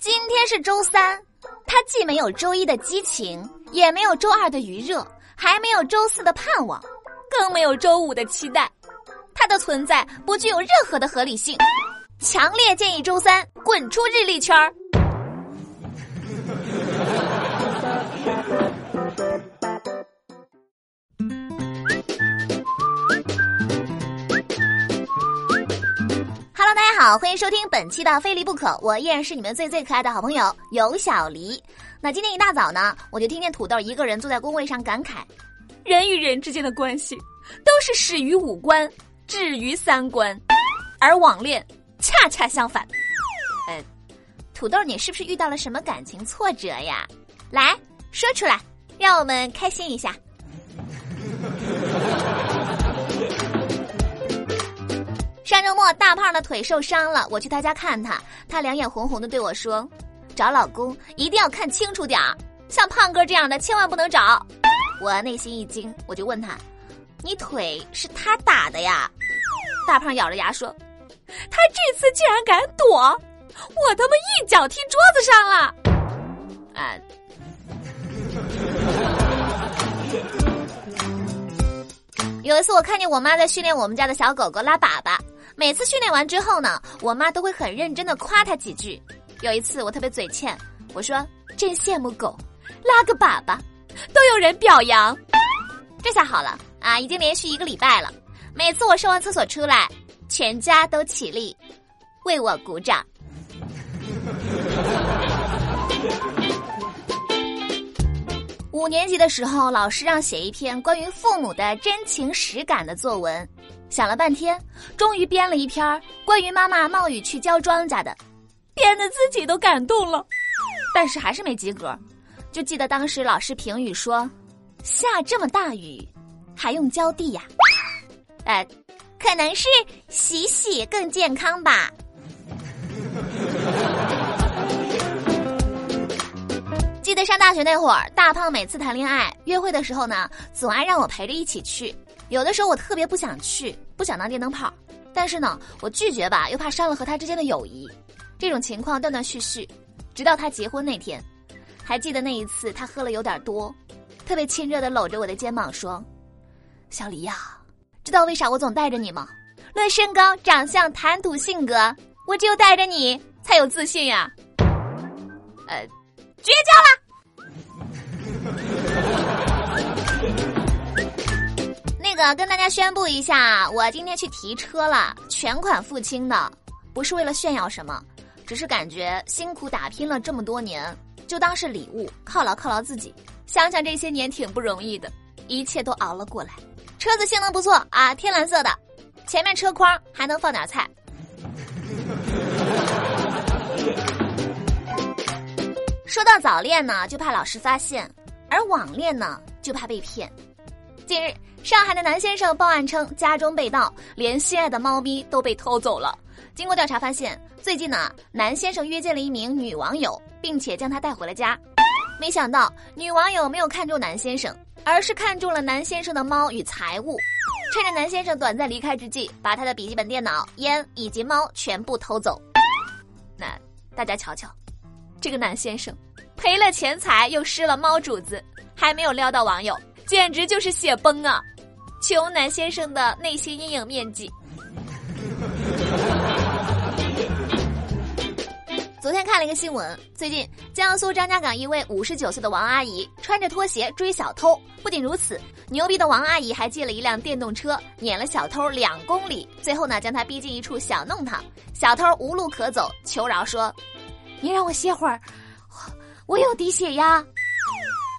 今天是周三，它既没有周一的激情，也没有周二的余热，还没有周四的盼望，更没有周五的期待。它的存在不具有任何的合理性，强烈建议周三滚出日历圈儿。好，欢迎收听本期的《非离不可》，我依然是你们最最可爱的好朋友有小黎。那今天一大早呢，我就听见土豆一个人坐在工位上感慨：人与人之间的关系都是始于五官，止于三观，而网恋恰恰相反。呃，土豆，你是不是遇到了什么感情挫折呀？来说出来，让我们开心一下。上周末，大胖的腿受伤了，我去他家看他，他两眼红红的对我说：“找老公一定要看清楚点儿，像胖哥这样的千万不能找。”我内心一惊，我就问他：“你腿是他打的呀？”大胖咬着牙说：“他这次竟然敢躲，我他妈一脚踢桌子上了。”啊。有一次，我看见我妈在训练我们家的小狗狗拉粑粑。每次训练完之后呢，我妈都会很认真的夸他几句。有一次我特别嘴欠，我说真羡慕狗，拉个粑粑都有人表扬。这下好了啊，已经连续一个礼拜了。每次我上完厕所出来，全家都起立为我鼓掌。五年级的时候，老师让写一篇关于父母的真情实感的作文。想了半天，终于编了一篇关于妈妈冒雨去浇庄稼的，编的自己都感动了，但是还是没及格。就记得当时老师评语说：“下这么大雨，还用浇地呀？”呃，可能是洗洗更健康吧。记得上大学那会儿，大胖每次谈恋爱约会的时候呢，总爱让我陪着一起去。有的时候我特别不想去，不想当电灯泡，但是呢，我拒绝吧，又怕伤了和他之间的友谊。这种情况断断续续，直到他结婚那天。还记得那一次，他喝了有点多，特别亲热的搂着我的肩膀说：“小黎呀，知道为啥我总带着你吗？论身高、长相、谈吐、性格，我只有带着你才有自信呀。”呃，绝交跟大家宣布一下，我今天去提车了，全款付清的，不是为了炫耀什么，只是感觉辛苦打拼了这么多年，就当是礼物，犒劳犒劳自己。想想这些年挺不容易的，一切都熬了过来。车子性能不错啊，天蓝色的，前面车筐还能放点菜。说到早恋呢，就怕老师发现；而网恋呢，就怕被骗。近日。上海的男先生报案称，家中被盗，连心爱的猫咪都被偷走了。经过调查发现，最近呢，男先生约见了一名女网友，并且将她带回了家。没想到，女网友没有看中男先生，而是看中了男先生的猫与财物。趁着男先生短暂离开之际，把他的笔记本电脑、烟以及猫全部偷走。那大家瞧瞧，这个男先生赔了钱财，又失了猫主子，还没有撩到网友。简直就是血崩啊！穷男先生的内心阴影面积。昨天看了一个新闻，最近江苏张家港一位五十九岁的王阿姨穿着拖鞋追小偷。不仅如此，牛逼的王阿姨还借了一辆电动车撵了小偷两公里，最后呢将他逼进一处小弄堂。小偷无路可走，求饶说：“你让我歇会儿，我有低血压。”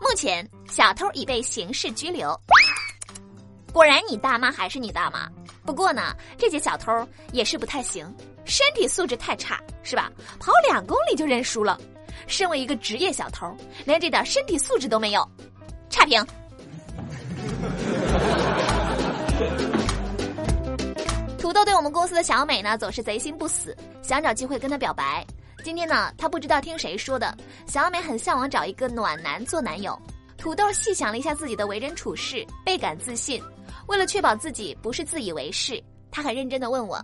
目前。小偷已被刑事拘留。果然，你大妈还是你大妈。不过呢，这些小偷也是不太行，身体素质太差，是吧？跑两公里就认输了。身为一个职业小偷，连这点身体素质都没有，差评。土豆对我们公司的小美呢，总是贼心不死，想找机会跟她表白。今天呢，她不知道听谁说的，小美很向往找一个暖男做男友。土豆细想了一下自己的为人处事，倍感自信。为了确保自己不是自以为是，他很认真的问我：“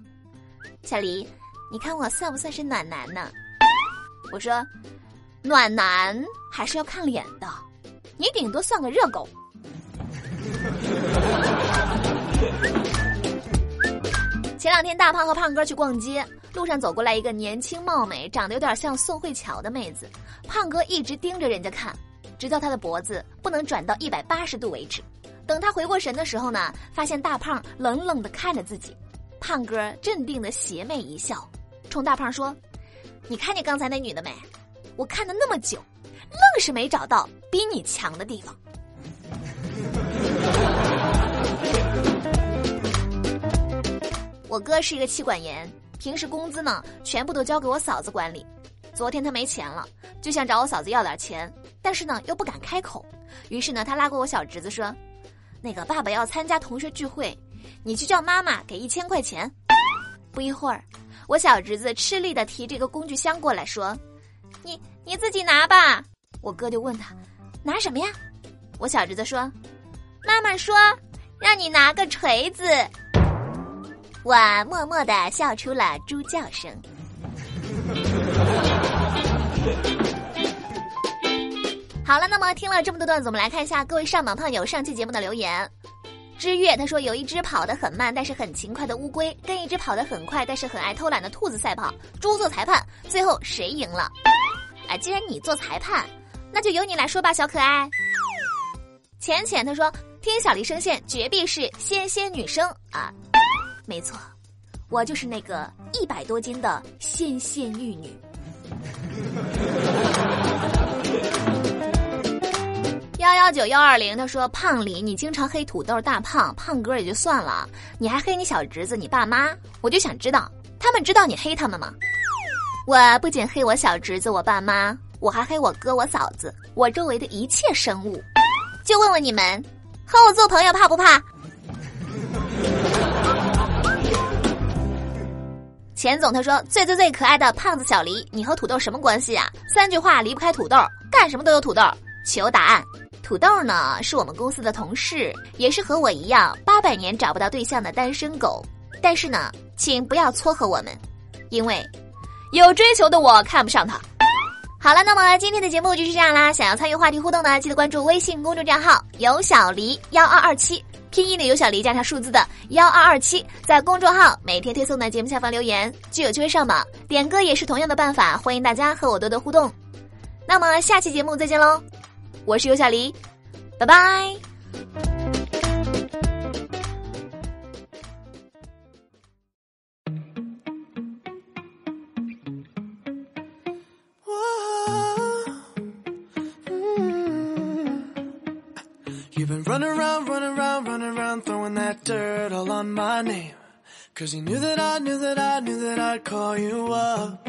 小黎，你看我算不算是暖男呢？”我说：“暖男还是要看脸的，你顶多算个热狗。”前两天，大胖和胖哥去逛街，路上走过来一个年轻貌美、长得有点像宋慧乔的妹子，胖哥一直盯着人家看，直到他的脖子不能转到一百八十度为止。等他回过神的时候呢，发现大胖冷冷的看着自己，胖哥镇定的邪魅一笑，冲大胖说：“你看见刚才那女的没？我看了那么久，愣是没找到比你强的地方。”我哥是一个妻管严，平时工资呢全部都交给我嫂子管理。昨天他没钱了，就想找我嫂子要点钱，但是呢又不敢开口。于是呢，他拉过我小侄子说：“那个爸爸要参加同学聚会，你去叫妈妈给一千块钱。”不一会儿，我小侄子吃力的提这个工具箱过来，说：“你你自己拿吧。”我哥就问他：“拿什么呀？”我小侄子说：“妈妈说让你拿个锤子。”我默默的笑出了猪叫声。好了，那么听了这么多段子，我们来看一下各位上榜胖友上期节目的留言。知月他说有一只跑得很慢但是很勤快的乌龟，跟一只跑得很快但是很爱偷懒的兔子赛跑，猪做裁判，最后谁赢了？哎，既然你做裁判，那就由你来说吧，小可爱。浅浅他说听小黎声线，绝壁是仙仙女生啊。没错，我就是那个一百多斤的纤纤玉女。幺九幺二零，他说：“胖李，你经常黑土豆大胖胖哥也就算了，你还黑你小侄子、你爸妈，我就想知道，他们知道你黑他们吗？”我不仅黑我小侄子、我爸妈，我还黑我哥、我嫂子，我周围的一切生物。就问问你们，和我做朋友怕不怕？钱总他说最最最可爱的胖子小黎，你和土豆什么关系啊？三句话离不开土豆，干什么都有土豆。求答案。土豆呢是我们公司的同事，也是和我一样八百年找不到对象的单身狗。但是呢，请不要撮合我们，因为有追求的我看不上他。好了，那么今天的节目就是这样啦。想要参与话题互动呢，记得关注微信公众账号有小黎幺二二七。拼音的有小黎加上数字的幺二二七，在公众号每天推送的节目下方留言就有机会上榜。点歌也是同样的办法，欢迎大家和我多多互动。那么下期节目再见喽，我是有小黎，拜拜。You've been running around, running around, running around, throwing that dirt all on my name. Cause you knew that I knew that I knew that I'd call you up.